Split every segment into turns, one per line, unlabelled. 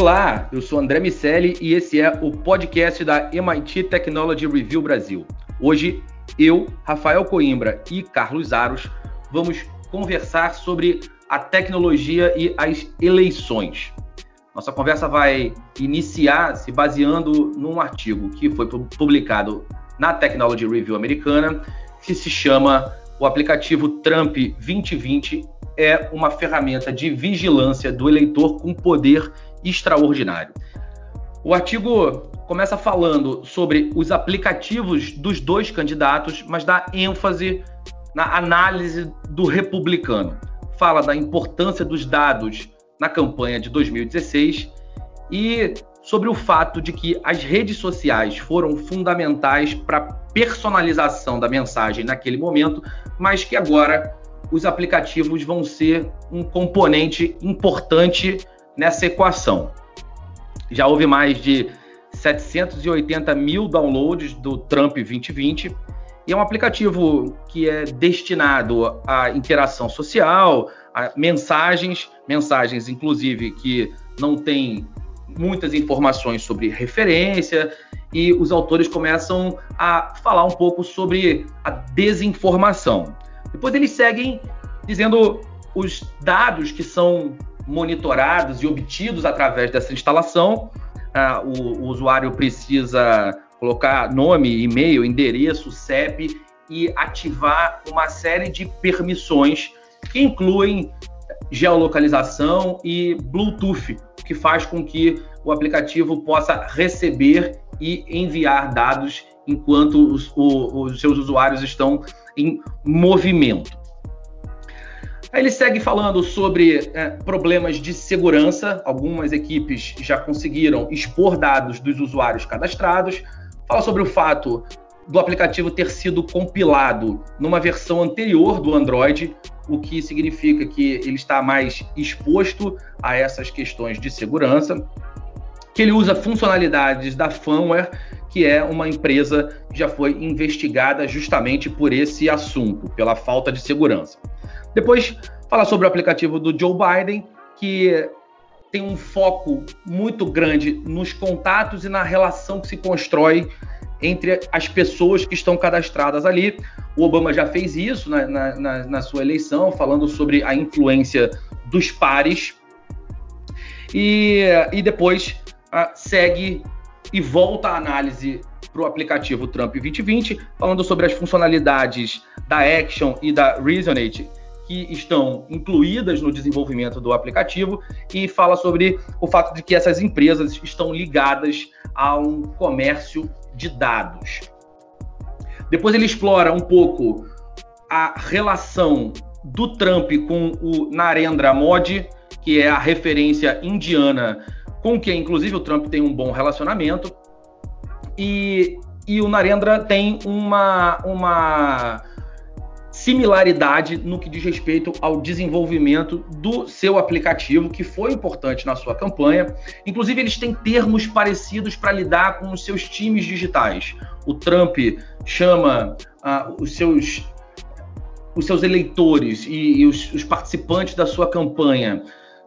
Olá, eu sou André Miceli e esse é o podcast da MIT Technology Review Brasil. Hoje, eu, Rafael Coimbra e Carlos Aros vamos conversar sobre a tecnologia e as eleições. Nossa conversa vai iniciar se baseando num artigo que foi publicado na Technology Review americana, que se chama O aplicativo Trump 2020 é uma ferramenta de vigilância do eleitor com poder extraordinário. O artigo começa falando sobre os aplicativos dos dois candidatos, mas dá ênfase na análise do republicano. Fala da importância dos dados na campanha de 2016 e sobre o fato de que as redes sociais foram fundamentais para a personalização da mensagem naquele momento, mas que agora os aplicativos vão ser um componente importante nessa equação. Já houve mais de 780 mil downloads do Trump 2020 e é um aplicativo que é destinado à interação social, a mensagens, mensagens inclusive que não tem muitas informações sobre referência e os autores começam a falar um pouco sobre a desinformação. Depois eles seguem dizendo os dados que são monitorados e obtidos através dessa instalação. Ah, o, o usuário precisa colocar nome, e-mail, endereço, CEP e ativar uma série de permissões que incluem geolocalização e Bluetooth, que faz com que o aplicativo possa receber e enviar dados enquanto os, o, os seus usuários estão em movimento. Aí ele segue falando sobre é, problemas de segurança. Algumas equipes já conseguiram expor dados dos usuários cadastrados. Fala sobre o fato do aplicativo ter sido compilado numa versão anterior do Android, o que significa que ele está mais exposto a essas questões de segurança. Que ele usa funcionalidades da Fanware, que é uma empresa que já foi investigada justamente por esse assunto, pela falta de segurança. Depois, falar sobre o aplicativo do Joe Biden, que tem um foco muito grande nos contatos e na relação que se constrói entre as pessoas que estão cadastradas ali. O Obama já fez isso na, na, na sua eleição, falando sobre a influência dos pares. E, e depois uh, segue e volta a análise para o aplicativo Trump 2020, falando sobre as funcionalidades da Action e da Resonate, que estão incluídas no desenvolvimento do aplicativo e fala sobre o fato de que essas empresas estão ligadas a um comércio de dados. Depois ele explora um pouco a relação do Trump com o Narendra Modi, que é a referência indiana com quem, inclusive, o Trump tem um bom relacionamento. E, e o Narendra tem uma, uma similaridade no que diz respeito ao desenvolvimento do seu aplicativo, que foi importante na sua campanha. Inclusive, eles têm termos parecidos para lidar com os seus times digitais. O Trump chama uh, os seus os seus eleitores e, e os, os, participantes da sua campanha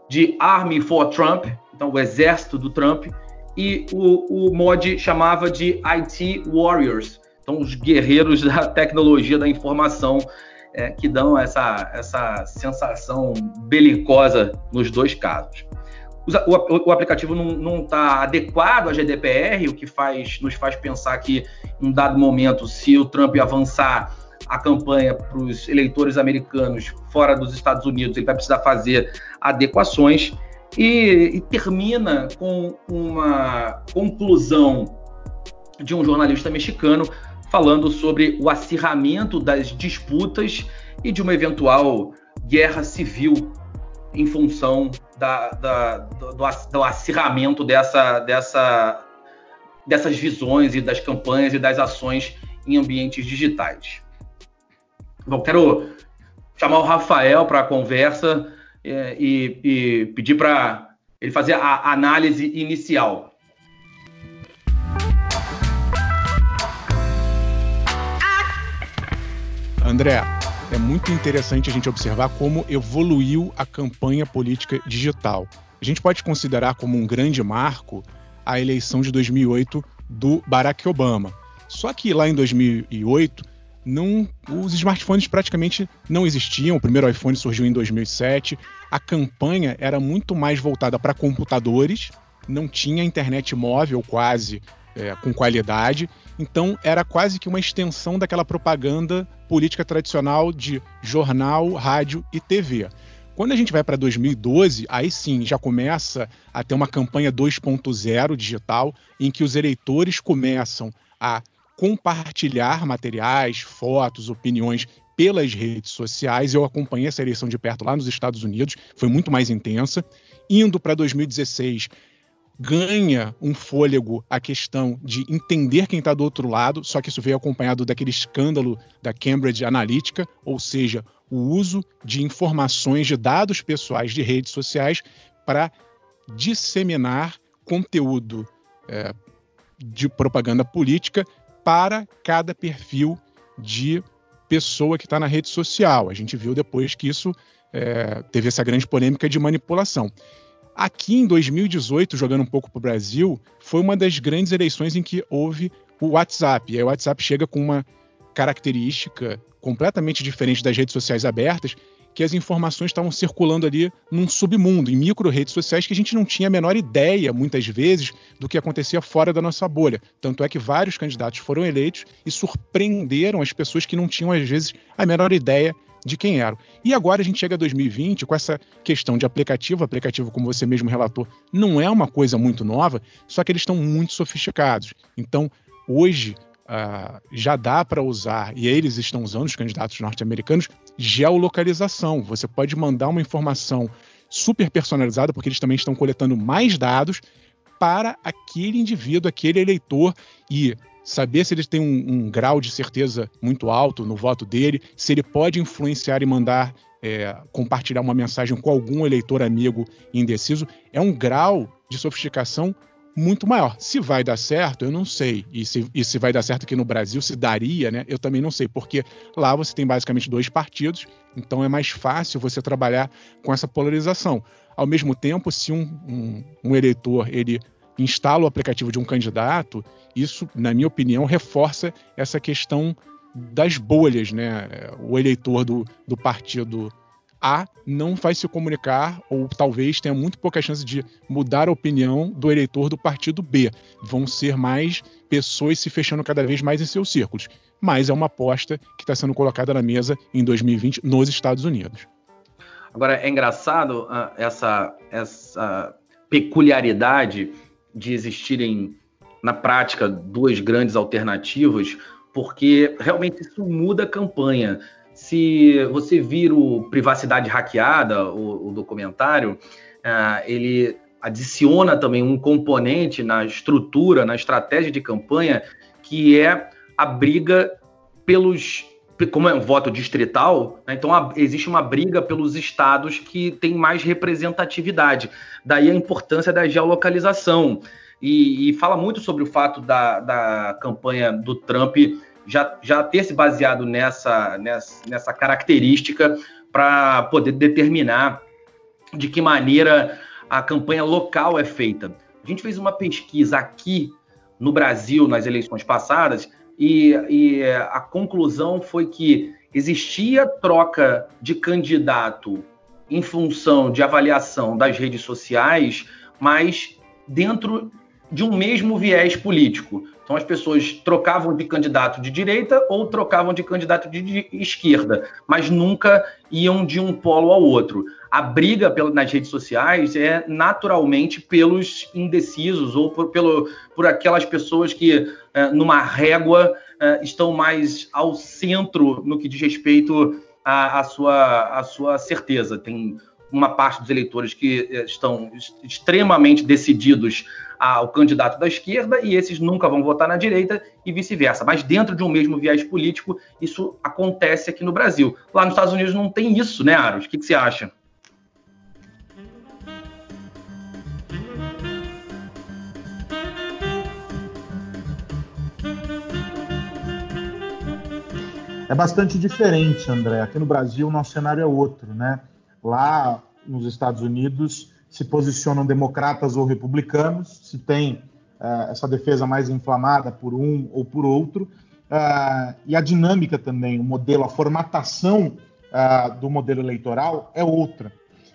de Army for Trump, então o exército do Trump, e o, o mod chamava de IT Warriors, então, os guerreiros da tecnologia da informação é, que dão essa, essa sensação belicosa nos dois casos. O, o, o aplicativo não está adequado à GDPR, o que faz, nos faz pensar que, em um dado momento, se o Trump avançar a campanha para os eleitores americanos fora dos Estados Unidos, ele vai precisar fazer adequações. E, e termina com uma conclusão de um jornalista mexicano falando sobre o acirramento das disputas e de uma eventual guerra civil em função da, da, do, do, acirramento dessa, dessa, dessas visões e das campanhas e das ações em ambientes digitais. Bom, quero chamar o Rafael para a conversa é, e, e pedir para ele fazer a análise inicial.
André, é muito interessante a gente observar como evoluiu a campanha política digital. a gente pode considerar como um grande marco a eleição de 2008 do Barack Obama. Só que lá em 2008, não, os smartphones praticamente não existiam. O primeiro iPhone surgiu em 2007. A campanha era muito mais voltada para computadores, não tinha internet móvel quase é, com qualidade. Então era quase que uma extensão daquela propaganda política tradicional de jornal, rádio e TV. Quando a gente vai para 2012, aí sim já começa a ter uma campanha 2.0 digital, em que os eleitores começam a compartilhar materiais, fotos, opiniões pelas redes sociais. Eu acompanhei essa eleição de perto lá nos Estados Unidos, foi muito mais intensa. Indo para 2016, ganha um fôlego a questão de entender quem está do outro lado, só que isso veio acompanhado daquele escândalo da Cambridge Analytica, ou seja, o uso de informações de dados pessoais de redes sociais para disseminar conteúdo é, de propaganda política para cada perfil de pessoa que está na rede social. A gente viu depois que isso é, teve essa grande polêmica de manipulação. Aqui em 2018, jogando um pouco para o Brasil, foi uma das grandes eleições em que houve o WhatsApp. E aí o WhatsApp chega com uma característica completamente diferente das redes sociais abertas, que as informações estavam circulando ali num submundo, em micro redes sociais que a gente não tinha a menor ideia, muitas vezes, do que acontecia fora da nossa bolha. Tanto é que vários candidatos foram eleitos e surpreenderam as pessoas que não tinham, às vezes, a menor ideia de quem eram. E agora a gente chega a 2020 com essa questão de aplicativo. Aplicativo, como você mesmo relatou, não é uma coisa muito nova, só que eles estão muito sofisticados. Então, hoje, uh, já dá para usar, e eles estão usando, os candidatos norte-americanos, geolocalização. Você pode mandar uma informação super personalizada, porque eles também estão coletando mais dados para aquele indivíduo, aquele eleitor, e saber se ele tem um, um, grau de certeza muito alto no voto dele, se ele pode influenciar e mandar é, compartilhar uma mensagem com algum eleitor amigo indeciso, é um grau de sofisticação muito maior. Se vai dar certo, eu não sei. E se, e se vai dar certo aqui no Brasil, se daria, né? Eu também não sei, porque lá você tem basicamente dois partidos, então é mais fácil você trabalhar com essa polarização. Ao mesmo tempo, se um, um, um eleitor ele instala o aplicativo de um candidato, isso, na minha opinião, reforça essa questão das bolhas, né? O eleitor do, do partido A não vai se comunicar, ou talvez tenha muito pouca chance de mudar a opinião do eleitor do partido B. Vão ser mais pessoas se fechando cada vez mais em seus círculos. Mas é uma aposta que está sendo colocada na mesa em 2020 nos Estados Unidos.
Agora, é engraçado uh, essa, essa peculiaridade de existirem na prática duas grandes alternativas, porque realmente isso muda a campanha. Se você vir o Privacidade Hackeada, o, o documentário, uh, ele adiciona também um componente na estrutura, na estratégia de campanha, que é a briga pelos como é um voto distrital, né, então a, existe uma briga pelos estados que têm mais representatividade. Daí a importância da geolocalização. E, e fala muito sobre o fato da, da campanha do Trump já, já ter se baseado nessa, nessa, nessa característica para poder determinar de que maneira a campanha local é feita. A gente fez uma pesquisa aqui no Brasil nas eleições passadas e, e a conclusão foi que existia troca de candidato em função de avaliação das redes sociais, mas dentro de um mesmo viés político. Então as pessoas trocavam de candidato de direita ou trocavam de candidato de esquerda, mas nunca iam de um polo ao outro. A briga nas redes sociais é naturalmente pelos indecisos ou por, pelo, por aquelas pessoas que, é, numa régua, é, estão mais ao centro no que diz respeito à, à, sua, à sua certeza. Tem uma parte dos eleitores que é, estão extremamente decididos ao candidato da esquerda e esses nunca vão votar na direita e vice-versa. Mas dentro de um mesmo viés político, isso acontece aqui no Brasil. Lá nos Estados Unidos não tem isso, né, Aros? O que, que você acha?
É bastante diferente, André. Aqui no Brasil, o nosso cenário é outro, né? Lá nos Estados Unidos, se posicionam democratas ou republicanos, se tem uh, essa defesa mais inflamada por um ou por outro, uh, e a dinâmica também, o modelo, a formatação uh, do modelo eleitoral é outra.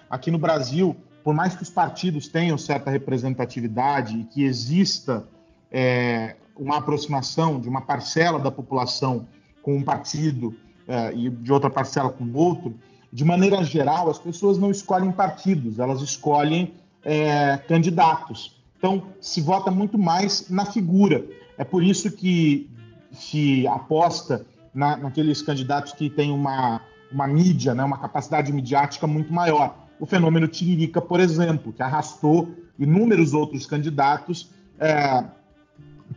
Aqui no Brasil, por mais que os partidos tenham certa representatividade e que exista é, uma aproximação de uma parcela da população com um partido e de outra parcela com outro, de maneira geral, as pessoas não escolhem partidos, elas escolhem é, candidatos. Então, se vota muito mais na figura. É por isso que se aposta na, naqueles candidatos que têm uma, uma mídia, né, uma capacidade midiática muito maior. O fenômeno Tiririca, por exemplo, que arrastou inúmeros outros candidatos é,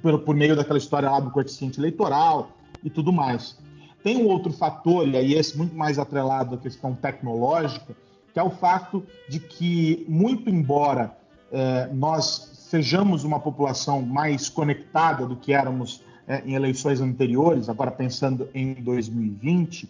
por, por meio daquela história lá do coeficiente eleitoral e tudo mais. Tem um outro fator, e aí esse muito mais atrelado à questão tecnológica, que é o fato de que, muito embora é, nós sejamos uma população mais conectada do que éramos é, em eleições anteriores, agora pensando em 2020,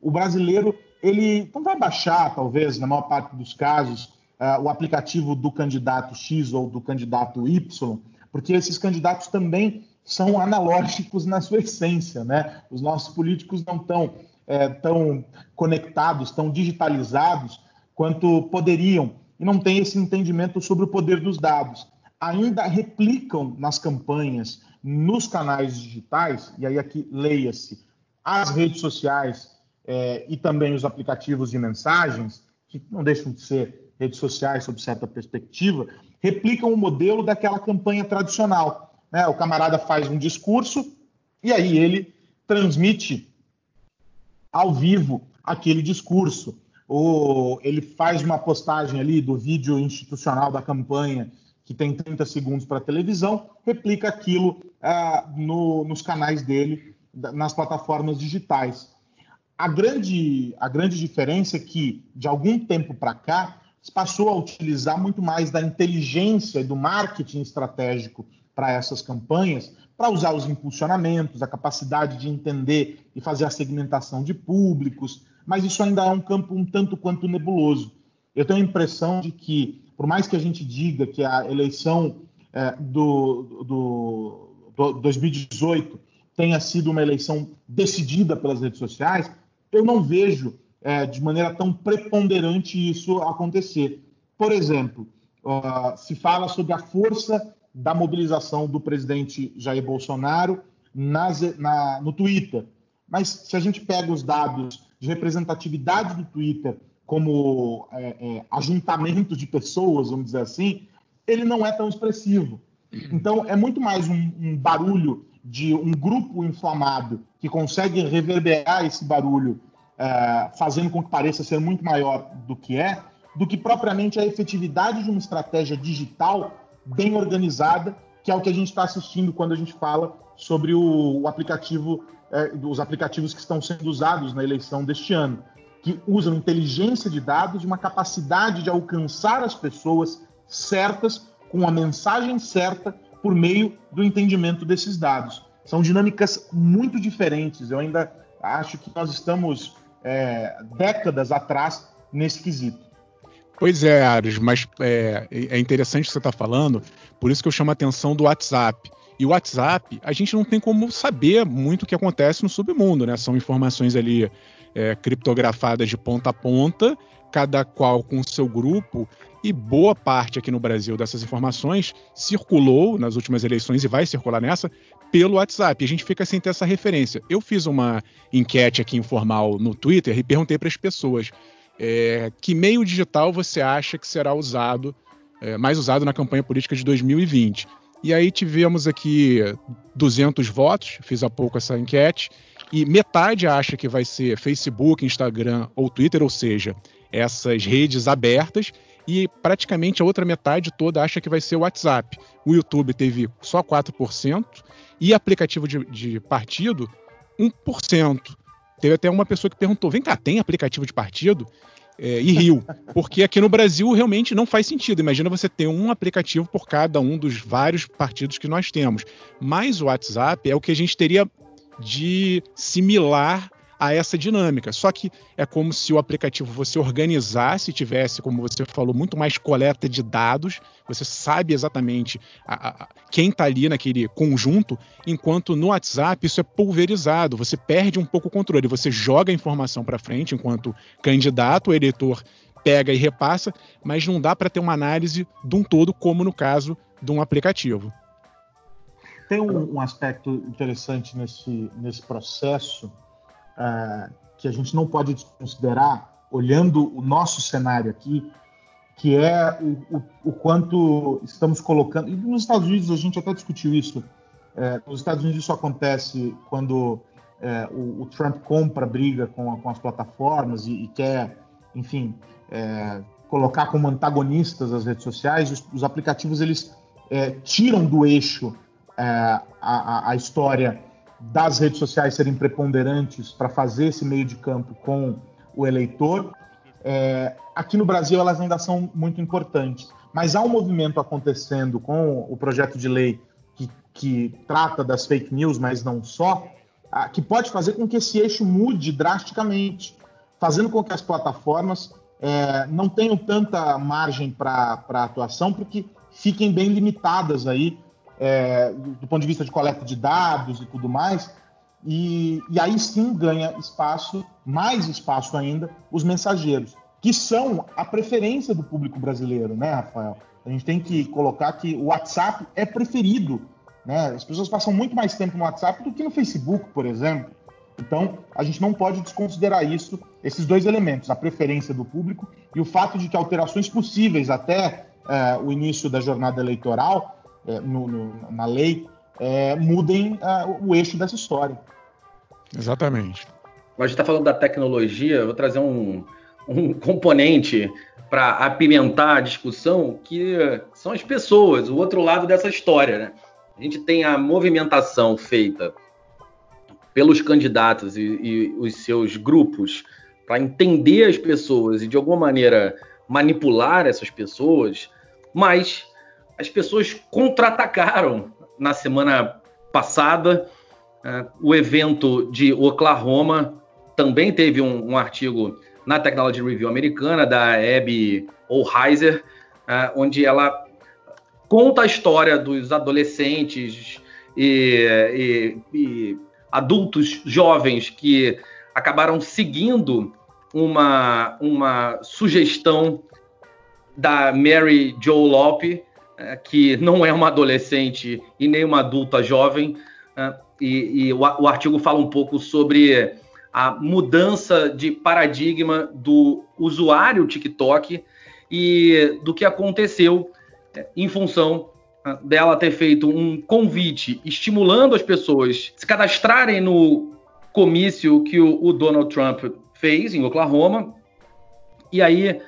o brasileiro ele não vai baixar, talvez, na maior parte dos casos, uh, o aplicativo do candidato X ou do candidato Y, porque esses candidatos também são analógicos na sua essência, né? Os nossos políticos não estão é, tão conectados, tão digitalizados quanto poderiam e não têm esse entendimento sobre o poder dos dados. Ainda replicam nas campanhas, nos canais digitais, e aí aqui leia-se, as redes sociais é, e também os aplicativos de mensagens, que não deixam de ser redes sociais sob certa perspectiva, replicam o modelo daquela campanha tradicional né? O camarada faz um discurso e aí ele transmite ao vivo aquele discurso. Ou ele faz uma postagem ali do vídeo institucional da campanha, que tem 30 segundos para televisão, replica aquilo ah, no, nos canais dele, nas plataformas digitais. A grande, a grande diferença é que, de algum tempo para cá, se passou a utilizar muito mais da inteligência e do marketing estratégico para essas campanhas, para usar os impulsionamentos, a capacidade de entender e fazer a segmentação de públicos, mas isso ainda é um campo um tanto quanto nebuloso. Eu tenho a impressão de que, por mais que a gente diga que a eleição é, do, do, do 2018 tenha sido uma eleição decidida pelas redes sociais, eu não vejo é, de maneira tão preponderante isso acontecer. Por exemplo, uh, se fala sobre a força da mobilização do presidente Jair Bolsonaro nas, na, no Twitter. Mas se a gente pega os dados de representatividade do Twitter como é, é, ajuntamento de pessoas, vamos dizer assim, ele não é tão expressivo. Então, é muito mais um, um barulho de um grupo inflamado que consegue reverberar esse barulho, é, fazendo com que pareça ser muito maior do que é, do que propriamente a efetividade de uma estratégia digital bem organizada, que é o que a gente está assistindo quando a gente fala sobre o, o aplicativo, é, os aplicativos que estão sendo usados na eleição deste ano, que usam inteligência de dados uma capacidade de alcançar as pessoas certas com a mensagem certa por meio do entendimento desses dados. São dinâmicas muito diferentes. Eu ainda acho que nós estamos é, décadas atrás nesse quesito.
Pois é, Ares, mas é, é interessante o que você está falando, por isso que eu chamo a atenção do WhatsApp. E o WhatsApp, a gente não tem como saber muito o que acontece no submundo, né? São informações ali é, criptografadas de ponta a ponta, cada qual com o seu grupo, e boa parte aqui no Brasil dessas informações circulou nas últimas eleições e vai circular nessa pelo WhatsApp. A gente fica sem ter essa referência. Eu fiz uma enquete aqui informal no Twitter e perguntei para as pessoas é, que meio digital você acha que será usado, é, mais usado na campanha política de 2020? E aí tivemos aqui 200 votos, fiz há pouco essa enquete, e metade acha que vai ser Facebook, Instagram ou Twitter, ou seja, essas redes abertas, e praticamente a outra metade toda acha que vai ser o WhatsApp. O YouTube teve só 4%, e aplicativo de, de partido, 1%. Teve até uma pessoa que perguntou: vem cá, tem aplicativo de partido? É, e riu. Porque aqui no Brasil realmente não faz sentido. Imagina você ter um aplicativo por cada um dos vários partidos que nós temos. Mas o WhatsApp é o que a gente teria de similar a essa dinâmica. Só que é como se o aplicativo você organizasse, tivesse, como você falou, muito mais coleta de dados, você sabe exatamente a, a, quem está ali naquele conjunto, enquanto no WhatsApp isso é pulverizado, você perde um pouco o controle, você joga a informação para frente enquanto candidato, eleitor pega e repassa, mas não dá para ter uma análise de um todo, como no caso de um aplicativo.
Tem um, um aspecto interessante nesse, nesse processo uh, que a gente não pode desconsiderar, olhando o nosso cenário aqui, que é o, o, o, quanto estamos colocando. E nos Estados Unidos a gente até discutiu isso. É, nos Estados Unidos isso acontece quando é, o, o, Trump compra briga com, a, com as plataformas e, e quer, enfim, é, colocar como antagonistas as redes sociais. Os, os aplicativos eles é, tiram do eixo é, a, a, história das redes sociais serem preponderantes para fazer esse meio de campo com o eleitor. É, aqui no Brasil elas ainda são muito importantes, mas há um movimento acontecendo com o projeto de lei que, que trata das fake news, mas não só, que pode fazer com que esse eixo mude drasticamente, fazendo com que as plataformas é, não tenham tanta margem para atuação, porque fiquem bem limitadas aí é, do, ponto de vista de coleta de dados e tudo mais, e, e aí sim ganha espaço, mais espaço ainda, os mensageiros, que são a preferência do público brasileiro, né, Rafael? A gente tem que colocar que o WhatsApp é preferido, né? As pessoas passam muito mais tempo no WhatsApp do que no Facebook, por exemplo. Então, a gente não pode desconsiderar isso, esses dois elementos, a preferência do público e o fato de que alterações possíveis até é, o início da jornada eleitoral é, no, no, na lei é, mudem é, o eixo dessa história.
Exatamente.
A gente está falando da tecnologia, eu vou trazer um, um componente para apimentar a discussão, que são as pessoas, o outro lado dessa história. Né? A gente tem a movimentação feita pelos candidatos e, e os seus grupos para entender as pessoas e, de alguma maneira, manipular essas pessoas, mas as pessoas contra-atacaram na semana passada. Uh, o evento de Oklahoma também teve um, um, artigo na Technology Review americana, da Abby O'Heiser, uh, onde ela conta a história dos adolescentes e, e, e adultos jovens que acabaram seguindo uma, uma sugestão da Mary Jo Lope, é, que não é uma adolescente e nem uma adulta jovem, é, e, e o, o, artigo fala um pouco sobre a mudança de paradigma do usuário TikTok e do que aconteceu é, em função dela ter feito um convite estimulando as pessoas se cadastrarem no comício que o, o Donald Trump fez em Oklahoma. E aí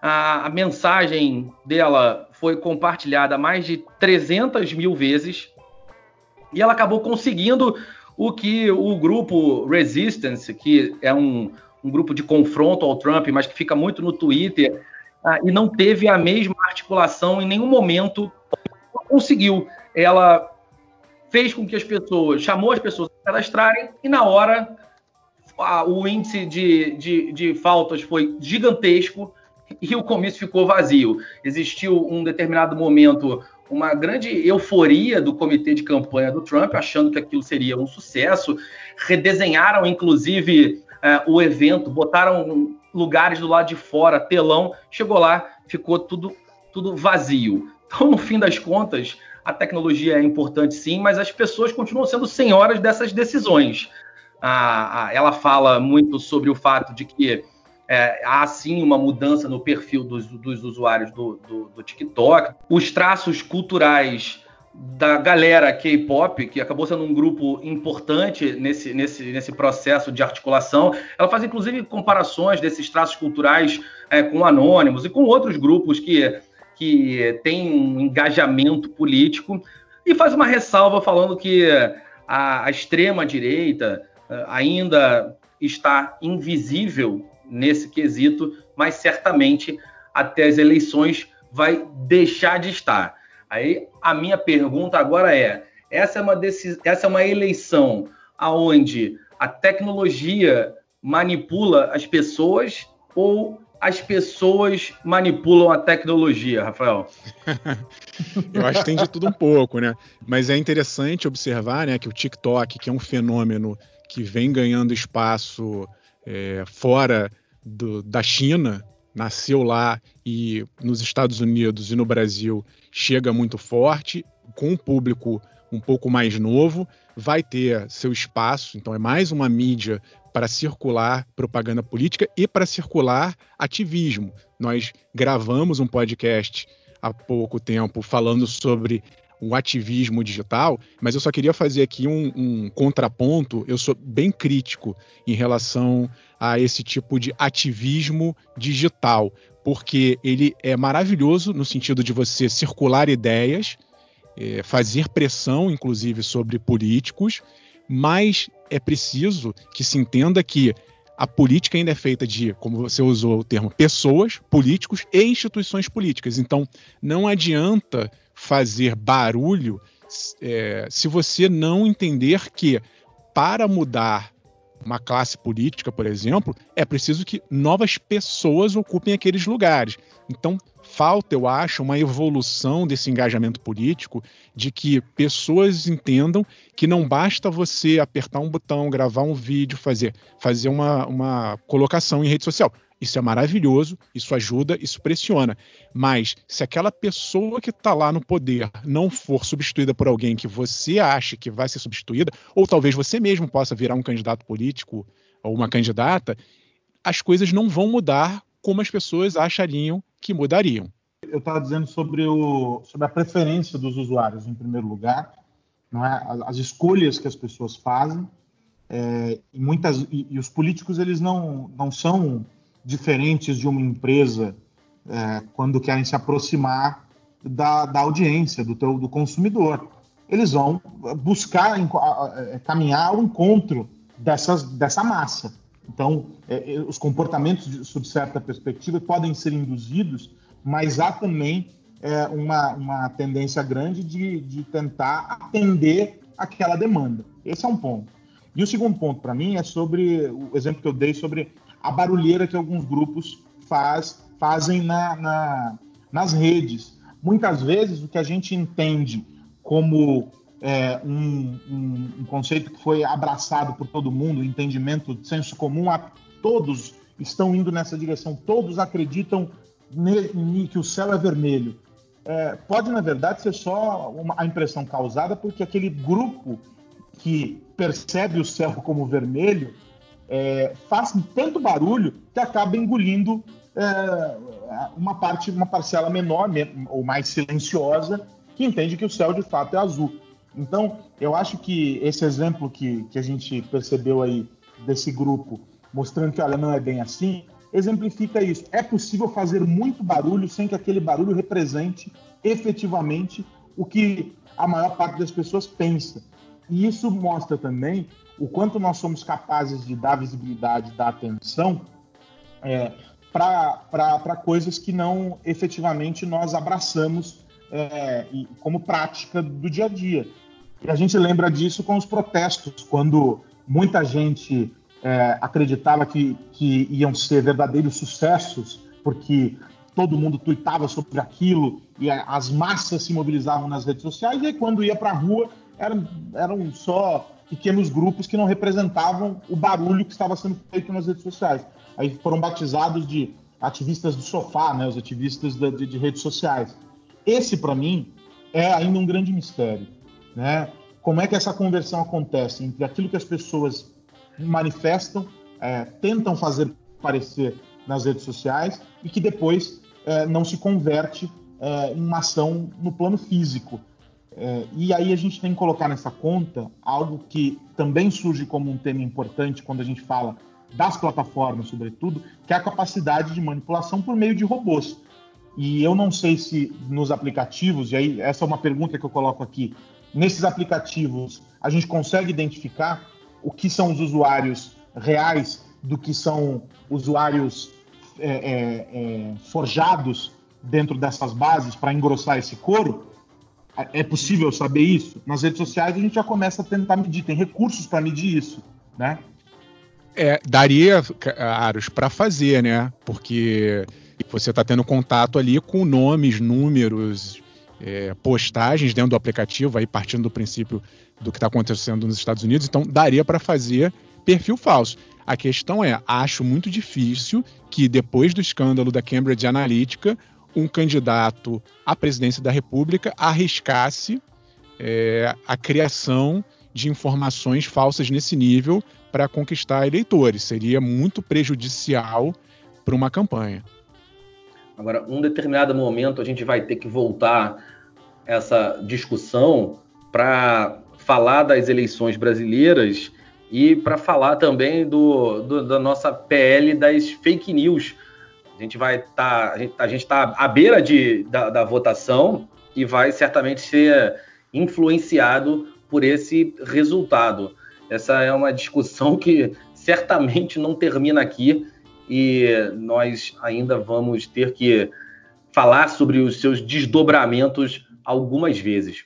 a, a mensagem dela foi compartilhada mais de 300 mil vezes e ela acabou conseguindo o que o grupo Resistance, que é um, um grupo de confronto ao Trump, mas que fica muito no Twitter, ah, e não teve a mesma articulação em nenhum momento, conseguiu. Ela fez com que as pessoas, chamou as pessoas a cadastrarem, e na hora o índice de, de, de faltas foi gigantesco, e o comício ficou vazio. Existiu um determinado momento uma grande euforia do comitê de campanha do Trump, achando que aquilo seria um sucesso. Redesenharam, inclusive, é, o evento, botaram lugares do lado de fora, telão. Chegou lá, ficou tudo, tudo vazio. Então, no fim das contas, a tecnologia é importante sim, mas as pessoas continuam sendo senhoras dessas decisões. Ah, ela fala muito sobre o fato de que é, há sim uma mudança no perfil dos, dos usuários do, do, do, TikTok. Os traços culturais da galera K-pop, que acabou sendo um grupo importante nesse, nesse, nesse processo de articulação, ela faz inclusive comparações desses traços culturais é, com Anônimos e com outros grupos que, que têm um engajamento político, e faz uma ressalva falando que a, a extrema-direita é, ainda está invisível nesse quesito, mas certamente até as eleições vai deixar de estar. Aí a minha pergunta agora é: essa é uma, essa é uma eleição aonde a tecnologia manipula as pessoas ou as pessoas manipulam a tecnologia, Rafael?
Eu acho que tem de tudo um pouco, né? Mas é interessante observar né, que o TikTok, que é um fenômeno que vem ganhando espaço é, fora do, da China, nasceu lá e nos Estados Unidos e no Brasil chega muito forte, com um público um pouco mais novo, vai ter seu espaço, então é mais uma mídia para circular propaganda política e para circular ativismo. Nós gravamos um podcast há pouco tempo falando sobre o ativismo digital, mas eu só queria fazer aqui um, um, contraponto. Eu sou bem crítico em relação a esse tipo de ativismo digital, porque ele é maravilhoso no sentido de você circular ideias, é, fazer pressão, inclusive, sobre políticos, mas é preciso que se entenda que a política ainda é feita de, como você usou o termo, pessoas, políticos e instituições políticas. Então, não adianta fazer barulho é, se você não entender que, para mudar uma classe política, por exemplo, é preciso que novas pessoas ocupem aqueles lugares. Então, falta, eu acho, uma evolução desse engajamento político, de que pessoas entendam que não basta você apertar um botão, gravar um vídeo, fazer, fazer uma, uma colocação em rede social. Isso é maravilhoso, isso ajuda, isso pressiona. Mas se aquela pessoa que está lá no poder não for substituída por alguém que você acha que vai ser substituída, ou talvez você mesmo possa virar um candidato político ou uma candidata, as coisas não vão mudar como as pessoas achariam que mudariam.
Eu estava dizendo sobre, o, sobre a preferência dos usuários, em primeiro lugar, não é? as escolhas que as pessoas fazem. É, e, muitas, e, e os políticos eles não, não são diferentes de uma empresa é, quando querem se aproximar da, da audiência, do, teu, do consumidor. Eles vão buscar é, caminhar ao encontro dessas, dessa massa. Então, é, é, os comportamentos, de, sob certa perspectiva, podem ser induzidos, mas há também é, uma, uma tendência grande de, de tentar atender aquela demanda. Esse é um ponto. E o segundo ponto, para mim, é sobre o exemplo que eu dei sobre a barulheira que alguns grupos faz, fazem na, na, nas redes. Muitas vezes, o que a gente entende como é, um, um, um, conceito que foi abraçado por todo mundo, entendimento de senso comum, a, todos estão indo nessa direção, todos acreditam ne, que o céu é vermelho. É, pode, na verdade, ser só uma, a impressão causada porque aquele grupo que percebe o céu como vermelho é, faz tanto barulho que acaba engolindo é, uma parte, uma parcela menor ou mais silenciosa que entende que o céu de fato é azul. Então, eu acho que esse exemplo que, que a gente percebeu aí desse grupo, mostrando que, olha, não é bem assim, exemplifica isso. É possível fazer muito barulho sem que aquele barulho represente efetivamente o que a maior parte das pessoas pensa. E isso mostra também o quanto nós somos capazes de dar visibilidade, dar atenção é, para coisas que não efetivamente nós abraçamos é, como prática do dia a dia. E a gente lembra disso com os protestos, quando muita gente é, acreditava que, que iam ser verdadeiros sucessos, porque todo mundo tuitava sobre aquilo e as massas se mobilizavam nas redes sociais, e aí, quando ia para a rua eram, eram só pequenos grupos que não representavam o barulho que estava sendo feito nas redes sociais. Aí foram batizados de ativistas do sofá, né, os ativistas de, de redes sociais. Esse, para mim, é ainda um grande mistério. Né? Como é que essa conversão acontece entre aquilo que as pessoas manifestam, é, tentam fazer parecer nas redes sociais e que depois é, não se converte é, em uma ação no plano físico. É, e aí a gente tem que colocar nessa conta algo que também surge como um tema importante quando a gente fala das plataformas, sobretudo, que é a capacidade de manipulação por meio de robôs. E eu não sei se nos aplicativos, e aí essa é uma pergunta que eu coloco aqui, nesses aplicativos a gente consegue identificar o que são os usuários reais do que são usuários é, é, é forjados dentro dessas bases para engrossar esse couro? É possível saber isso? Nas redes sociais a gente já começa a tentar medir, tem recursos para medir isso. né?
É, daria, Aros, para fazer, né? Porque você está tendo contato ali com nomes, números, é, postagens dentro do aplicativo, aí partindo do princípio do que está acontecendo nos Estados Unidos, então daria para fazer perfil falso. A questão é, acho muito difícil que depois do escândalo da Cambridge Analytica, um candidato à presidência da República arriscasse é, a criação de informações falsas nesse nível para conquistar eleitores. Seria muito prejudicial para uma campanha.
Agora, um determinado momento a gente vai ter que voltar essa discussão para falar das eleições brasileiras e para falar também do, do, da nossa PL das fake news. A gente vai estar, tá, a gente está à beira de, da, da votação e vai certamente ser influenciado por esse resultado. Essa é uma discussão que certamente não termina aqui e nós ainda vamos ter que falar sobre os seus desdobramentos algumas vezes.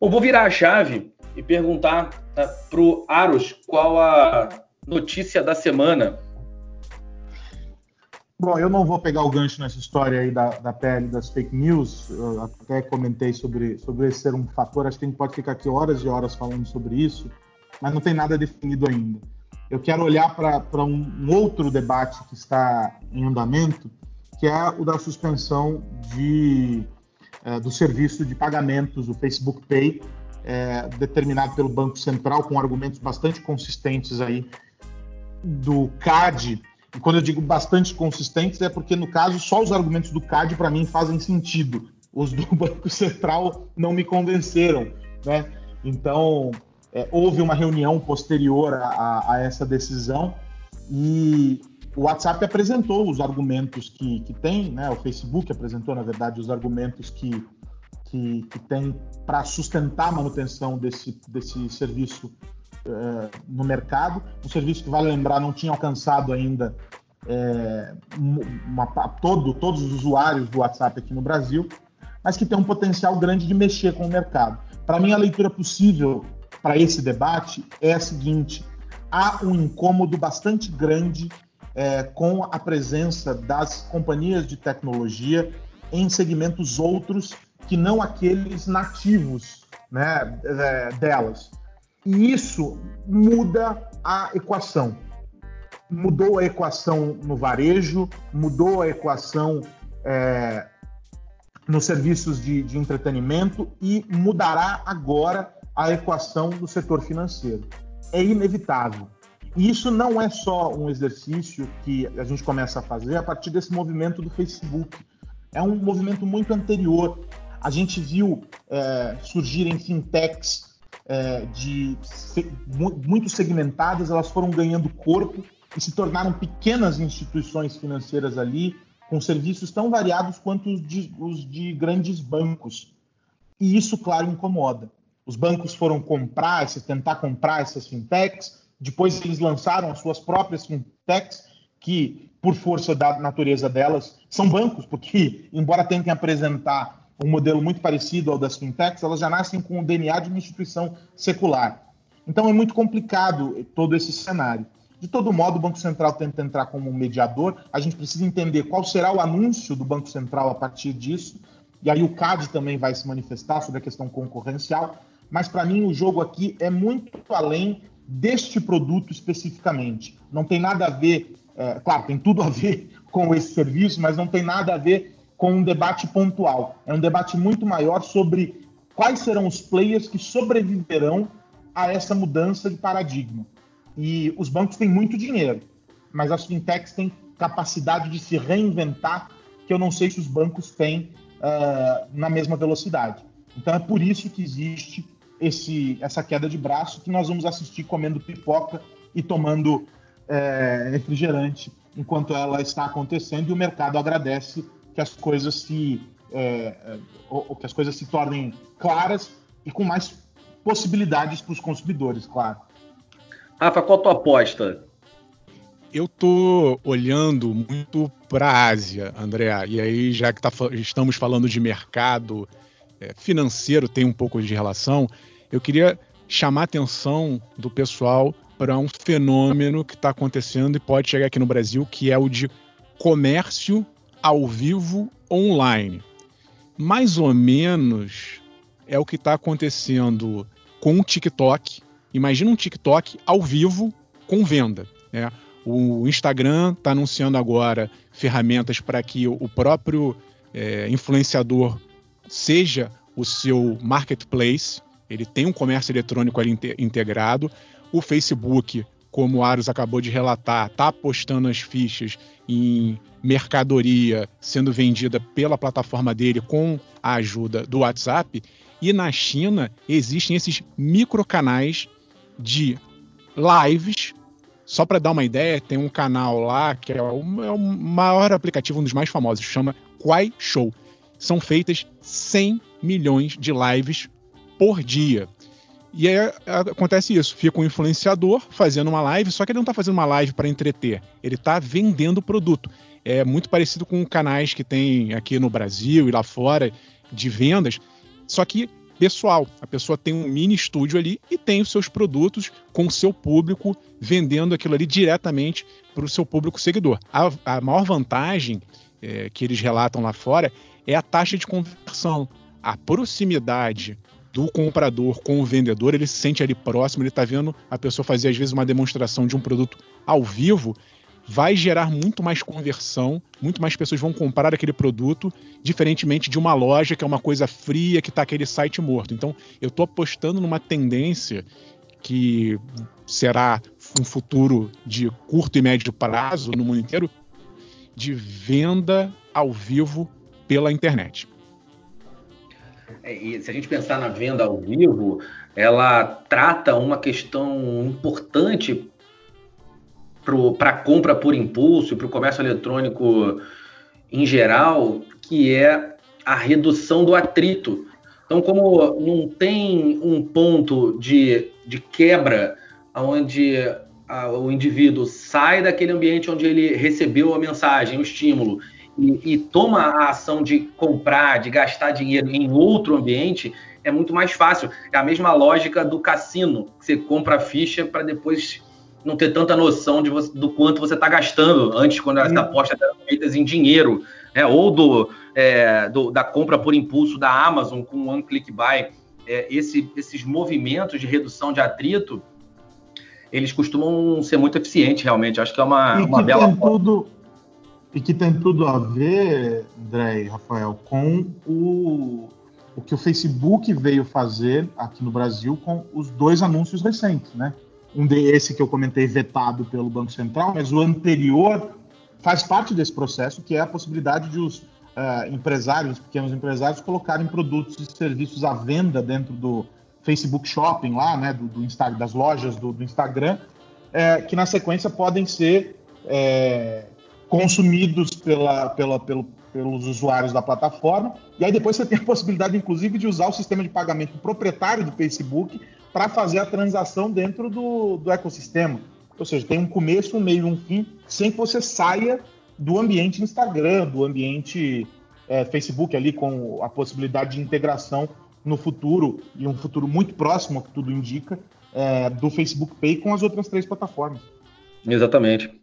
Bom, vou virar a chave e perguntar tá, para o Aros qual a notícia da semana.
Bom, eu não vou pegar o gancho nessa história aí da, da pele das fake news. Eu até comentei sobre, sobre esse ser um fator. Acho que a gente pode ficar aqui horas e horas falando sobre isso, mas não tem nada definido ainda. Eu quero olhar para um outro debate que está em andamento, que é o da suspensão de, é, do serviço de pagamentos, o Facebook Pay, é, determinado pelo Banco Central, com argumentos bastante consistentes aí do CAD e quando eu digo bastante consistentes, é porque, no caso, só os argumentos do CAD, para mim, fazem sentido. Os do Banco Central não me convenceram. Né? Então, é, houve uma reunião posterior a, a, a, essa decisão e o WhatsApp apresentou os argumentos que, que tem, né? o Facebook apresentou, na verdade, os argumentos que, que, que tem para sustentar a manutenção desse, desse serviço é, no mercado, um serviço que, vale lembrar, não tinha alcançado ainda é, uma, todo, todos os usuários do WhatsApp aqui no Brasil, mas que tem um potencial grande de mexer com o mercado. Para mim, a leitura possível para esse debate é a seguinte: há um incômodo bastante grande é, com a presença das companhias de tecnologia em segmentos outros que não aqueles nativos né, é, delas. E isso muda a equação. Mudou a equação no varejo, mudou a equação é, nos serviços de, de entretenimento e mudará agora a equação do setor financeiro. É inevitável. E isso não é só um exercício que a gente começa a fazer a partir desse movimento do Facebook. É um movimento muito anterior. A gente viu é, surgirem fintechs é, de muito segmentadas, elas foram ganhando corpo e se tornaram pequenas instituições financeiras ali, com serviços tão variados quanto os de, os de grandes bancos. E isso, claro, incomoda. Os bancos foram comprar, tentar comprar essas fintechs, depois eles lançaram as suas próprias fintechs, que, por força da natureza delas, são bancos, porque, embora tentem apresentar um modelo muito parecido ao das fintechs, elas já nascem com o DNA de uma instituição secular. Então é muito complicado todo esse cenário. De todo modo, o Banco Central tenta entrar como um mediador. A gente precisa entender qual será o anúncio do Banco Central a partir disso. E aí o CAD também vai se manifestar sobre a questão concorrencial. Mas para mim o jogo aqui é muito além deste produto especificamente. Não tem nada a ver, é, claro, tem tudo a ver com esse serviço, mas não tem nada a ver com um debate pontual. É um debate muito maior sobre quais serão os players que sobreviverão a essa mudança de paradigma. E os bancos têm muito dinheiro, mas as fintechs têm capacidade de se reinventar que eu não sei se os bancos têm uh, na mesma velocidade. Então é por isso que existe esse, essa queda de braço que nós vamos assistir comendo pipoca e tomando é, refrigerante enquanto ela está acontecendo e o mercado agradece que as coisas se é, é ou, que as coisas se tornem claras e com mais possibilidades para os consumidores, claro.
Rafa, qual a tua aposta?
Eu tô olhando muito para a Ásia, André. E aí, já que tá, estamos falando de mercado é, financeiro tem um pouco de relação, eu queria chamar a atenção do pessoal para um fenômeno que está acontecendo e pode chegar aqui no Brasil, que é o de comércio ao vivo online. Mais ou menos é o que está acontecendo com o TikTok. Imagina um TikTok ao vivo com venda. Né? O Instagram está anunciando agora ferramentas para que o próprio é, influenciador seja o seu marketplace. Ele tem um comércio eletrônico ali integrado. O Facebook, como o Aros acabou de relatar, está apostando as fichas em mercadoria sendo vendida pela plataforma dele com a ajuda do WhatsApp. E na China existem esses microcanais de lives. Só para dar uma ideia, tem um canal lá que é o, é o maior aplicativo, um dos mais famosos, chama Quai Show. São feitas 100 milhões de lives por dia. E aí acontece isso, fica um influenciador fazendo uma live, só que ele não está fazendo uma live para entreter, ele está vendendo o produto. É muito parecido com canais que tem aqui no Brasil e lá fora de vendas, só que pessoal. A pessoa tem um mini estúdio ali e tem os seus produtos com o seu público vendendo aquilo ali diretamente para o seu público seguidor. A, a maior vantagem é, que eles relatam lá fora é a taxa de conversão, a proximidade do comprador com o vendedor, ele se sente ali próximo, ele está vendo a pessoa fazer às vezes uma demonstração de um produto ao vivo, vai gerar muito mais conversão, muito mais pessoas vão comprar aquele produto, diferentemente de uma loja que é uma coisa fria, que está aquele site morto. Então, eu estou apostando numa tendência que será um futuro de curto e médio prazo no mundo inteiro de venda ao vivo pela internet.
É, e se a gente pensar na venda ao vivo, ela trata uma questão importante para a compra por impulso e para o comércio eletrônico em geral, que é a redução do atrito. Então, como não tem um ponto de, de quebra onde a, o indivíduo sai daquele ambiente onde ele recebeu a mensagem, o estímulo, e, e, toma a ação de comprar, de gastar dinheiro em outro ambiente, é muito mais fácil. É a mesma lógica do cassino, que você compra a ficha para depois não ter tanta noção de você, do quanto você está gastando antes, quando as apostas eram feitas em dinheiro, né? ou do, é, do, da compra por impulso da Amazon com One Click Buy. É, esse, esses movimentos de redução de atrito, eles costumam ser muito eficientes, realmente. Acho que é uma,
e
uma bela.
Tem tudo, e que tem tudo a ver, André e Rafael, com o, o que o Facebook veio fazer aqui no Brasil com os dois anúncios recentes, né? Um desse que eu comentei vetado pelo Banco Central, mas o anterior faz parte desse processo, que é a possibilidade de os uh, empresários, pequenos empresários, colocarem produtos e serviços à venda dentro do Facebook Shopping lá, né, do, do das lojas do, do Instagram, é, que na sequência podem ser é, consumidos pela, pela, pelo, pelos usuários da plataforma. E aí depois você tem a possibilidade, inclusive, de usar o sistema de pagamento proprietário do Facebook para fazer a transação dentro do, do ecossistema. Ou seja, tem um começo, um meio e um fim, sem que você saia do ambiente Instagram, do ambiente é, Facebook ali, com a possibilidade de integração no futuro, e um futuro muito próximo, que tudo indica, é, do Facebook Pay com as outras três plataformas.
Exatamente.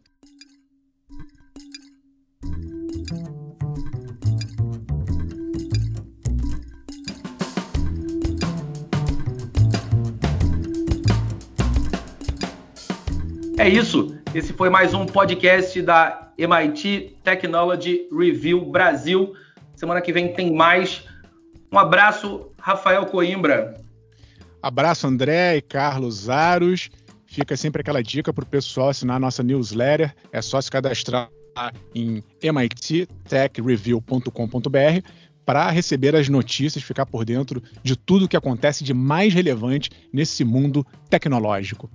É isso. Esse foi mais um podcast da MIT Technology Review Brasil. Semana que vem tem mais. Um abraço, Rafael Coimbra.
Abraço, André e Carlos Aros. Fica sempre aquela dica para o pessoal assinar a nossa newsletter. É só se cadastrar em mittechreview.com.br para receber as notícias, ficar por dentro de tudo que acontece de mais relevante nesse mundo tecnológico.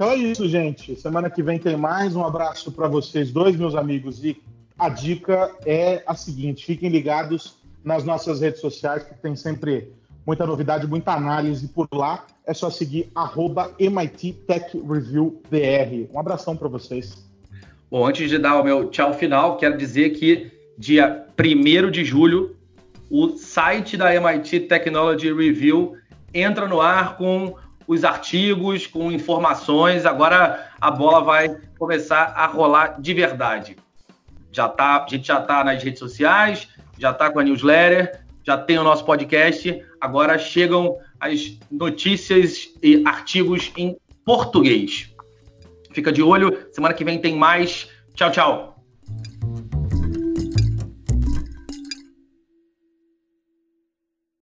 Então é isso, gente. Semana que vem tem mais. Um abraço para vocês dois, meus amigos. E a dica é a seguinte: fiquem ligados nas nossas redes sociais, que tem sempre muita novidade, muita análise por lá. É só seguir arroba MIT Tech Review BR. Um abração para vocês.
Bom, antes de dar o meu tchau final, quero dizer que dia 1 de julho o site da MIT Technology Review entra no ar com os artigos, com informações. Agora a bola vai começar a rolar de verdade. Já tá, a gente já está nas redes sociais, já está com a newsletter, já tem o nosso podcast. Agora chegam as notícias e artigos em português. Fica de olho, semana que vem tem mais. Tchau, tchau.